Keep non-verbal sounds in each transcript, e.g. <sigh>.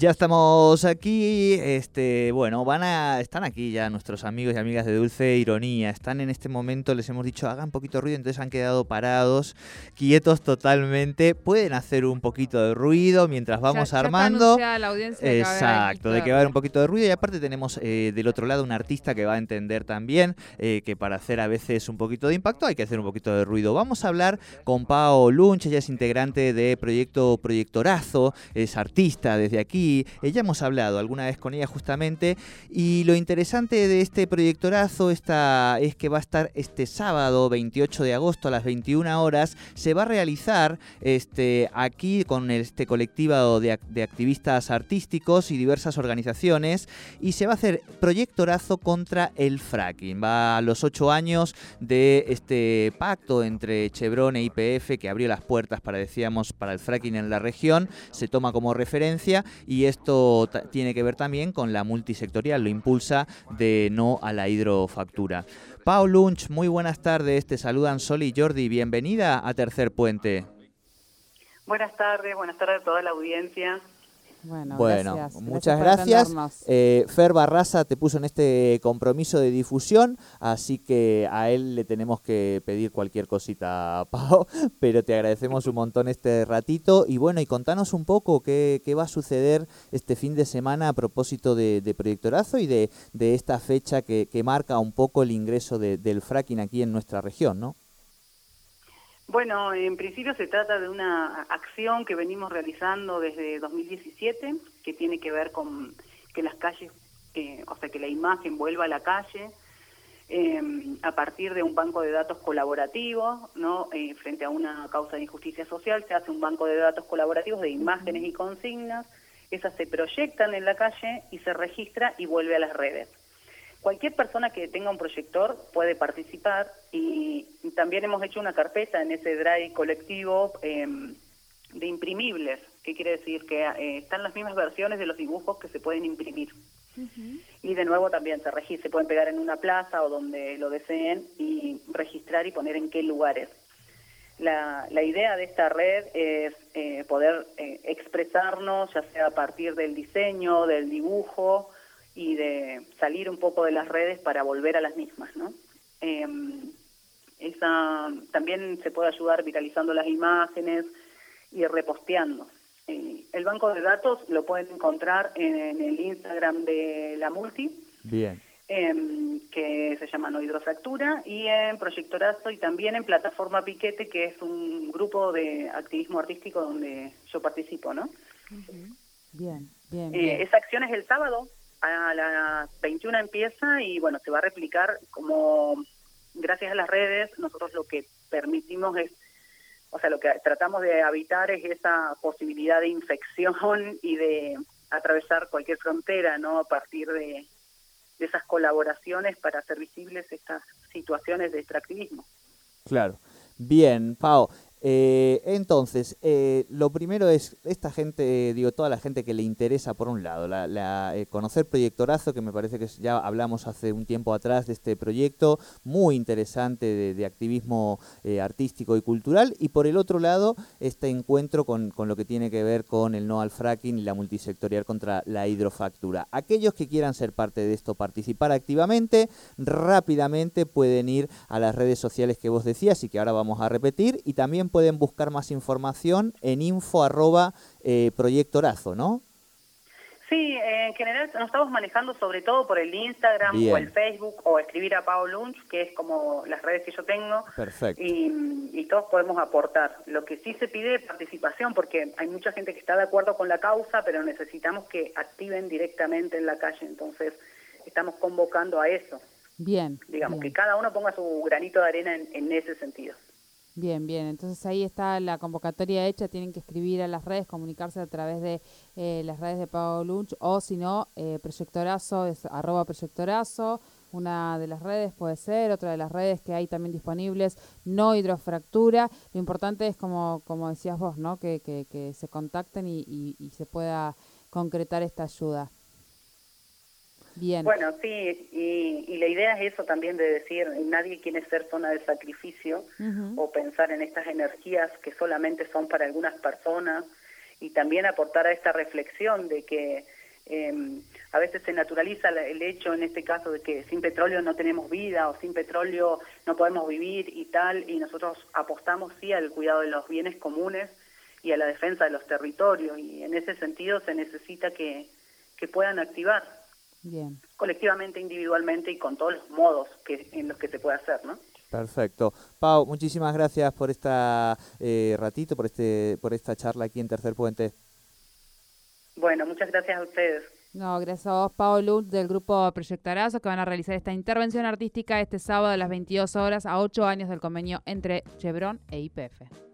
Ya estamos aquí, este, bueno, van a, están aquí ya nuestros amigos y amigas de Dulce Ironía, están en este momento, les hemos dicho hagan poquito de ruido, entonces han quedado parados, quietos totalmente, pueden hacer un poquito de ruido mientras vamos armando. la audiencia de Exacto, de que va a haber un poquito de ruido y aparte tenemos eh, del otro lado un artista que va a entender también eh, que para hacer a veces un poquito de impacto hay que hacer un poquito de ruido. Vamos a hablar con Pao Lunch, ella es integrante de Proyecto Proyectorazo, es artista desde aquí ella hemos hablado alguna vez con ella justamente y lo interesante de este proyectorazo está, es que va a estar este sábado 28 de agosto a las 21 horas. Se va a realizar este, aquí con este colectivo de, activistas artísticos y diversas organizaciones y se va a hacer proyectorazo contra el fracking. Va a los ocho años de este pacto entre Chevron e IPF que abrió las puertas para, decíamos, para el fracking en la región. Se toma como referencia y y esto tiene que ver también con la multisectorial, lo impulsa de no a la hidrofactura. Pau Lunch, muy buenas tardes, te saludan Sol y Jordi, bienvenida a Tercer Puente. Buenas tardes, buenas tardes a toda la audiencia. Bueno, muchas gracias. Eh, Fer Barraza te puso en este compromiso de difusión, así que a él le tenemos que pedir cualquier cosita, <laughs> Pau, pero te agradecemos un montón este ratito. Y bueno, y contanos un poco qué, va a suceder este fin de semana a propósito de, Proyectorazo y de, esta fecha que, marca un poco el ingreso del fracking aquí en nuestra región, ¿no? Bueno, en principio se trata de una acción que venimos realizando desde 2017, que tiene que ver con que las calles, eh, o sea, que la imagen vuelva a la calle eh, a partir de un banco de datos colaborativo, ¿no? Eh, frente a una causa de injusticia social, se hace un banco de datos colaborativos de imágenes y consignas, esas se proyectan en la calle y se registra y vuelve a las redes. Cualquier persona que tenga un proyector puede participar y también hemos hecho una carpeta en ese drive colectivo em, de imprimibles, que quiere decir que eh, están las mismas versiones de los dibujos que se pueden imprimir. Y de nuevo también se, se pueden pegar en una plaza o donde lo deseen y registrar y poner en qué lugares. La, la idea de esta red es eh, poder eh, expresarnos, ya sea a partir del diseño, del dibujo, y de salir un poco de las redes para volver a las mismas, ¿no? Em, esa, también se puede ayudar viralizando las imágenes y reposteando. Eh, el banco de datos lo pueden encontrar en, el Instagram de la Multi. Bien. Em, que se llama No Hidrofractura, y en Proyectorazo y también en Plataforma Piquete, que es un grupo de activismo artístico donde yo participo, ¿no? Bien, bien, eh, bien. esa acción es el sábado, a las 21 empieza y bueno, se va a replicar como gracias a las redes nosotros lo que permitimos es, o sea, lo que tratamos de evitar es esa posibilidad de infección <laughs> y de atravesar cualquier frontera, ¿no? A partir de, de esas colaboraciones para hacer visibles estas situaciones de extractivismo. Claro. Bien, Pau. Eh, entonces, eh, lo primero es esta gente, digo, toda la gente que le interesa, por un lado, la, eh, conocer Proyectorazo, que me parece que ya hablamos hace un tiempo atrás de este proyecto, muy interesante de, activismo artístico y cultural, y por el otro lado, este encuentro con, con, lo que tiene que ver con el no al fracking y la multisectorial contra la hidrofactura. Aquellos que quieran ser parte de esto, participar activamente, rápidamente pueden ir a las redes sociales que vos decías y que ahora vamos a repetir, y también pueden buscar más información en info arroba eh, proyectorazo, ¿no? Sí, en general nos estamos manejando sobre todo por el Instagram o el Facebook o escribir a Pau Lunch, que es como las redes que yo tengo. Perfecto. Y, y, todos podemos aportar. Lo que sí se pide es participación, porque hay mucha gente que está de acuerdo con la causa, pero necesitamos que activen directamente en la calle. Entonces, estamos convocando a eso. Bien. Digamos, que cada uno ponga su granito de arena en ese sentido. Bien, bien. Entonces ahí está la convocatoria hecha. Tienen que escribir a las redes, comunicarse a través de eh, las redes de Pau Lunch o si no, eh, Proyectorazo, es arroba Proyectorazo. Una de las redes puede ser, otra de las redes que hay también disponibles, no hidrofractura. Lo importante es, como, como decías vos, ¿no? que, que, que se contacten y, y se pueda concretar esta ayuda. Bien. Bueno, sí, y, la idea es eso también de decir, nadie quiere ser zona de sacrificio o pensar en estas energías que solamente son para algunas personas y también aportar a esta reflexión de que eh, a veces se naturaliza el hecho, en este caso, de que sin petróleo no tenemos vida o sin petróleo no podemos vivir y tal, y nosotros apostamos sí al cuidado de los bienes comunes y a la defensa de los territorios, y en ese sentido se necesita que, que puedan activar Bien. colectivamente, individualmente y con todos los modos que, en los que se puede hacer, ¿no? Perfecto. Pau, muchísimas gracias por esta eh, ratito, por este, por esta charla aquí en Tercer Puente. Bueno, muchas gracias a ustedes. No, gracias a vos, Pau Lutz, del grupo Proyectarazo, que van a realizar esta intervención artística este sábado a las 22 horas a 8 años del convenio entre Chevron e IPF.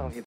上去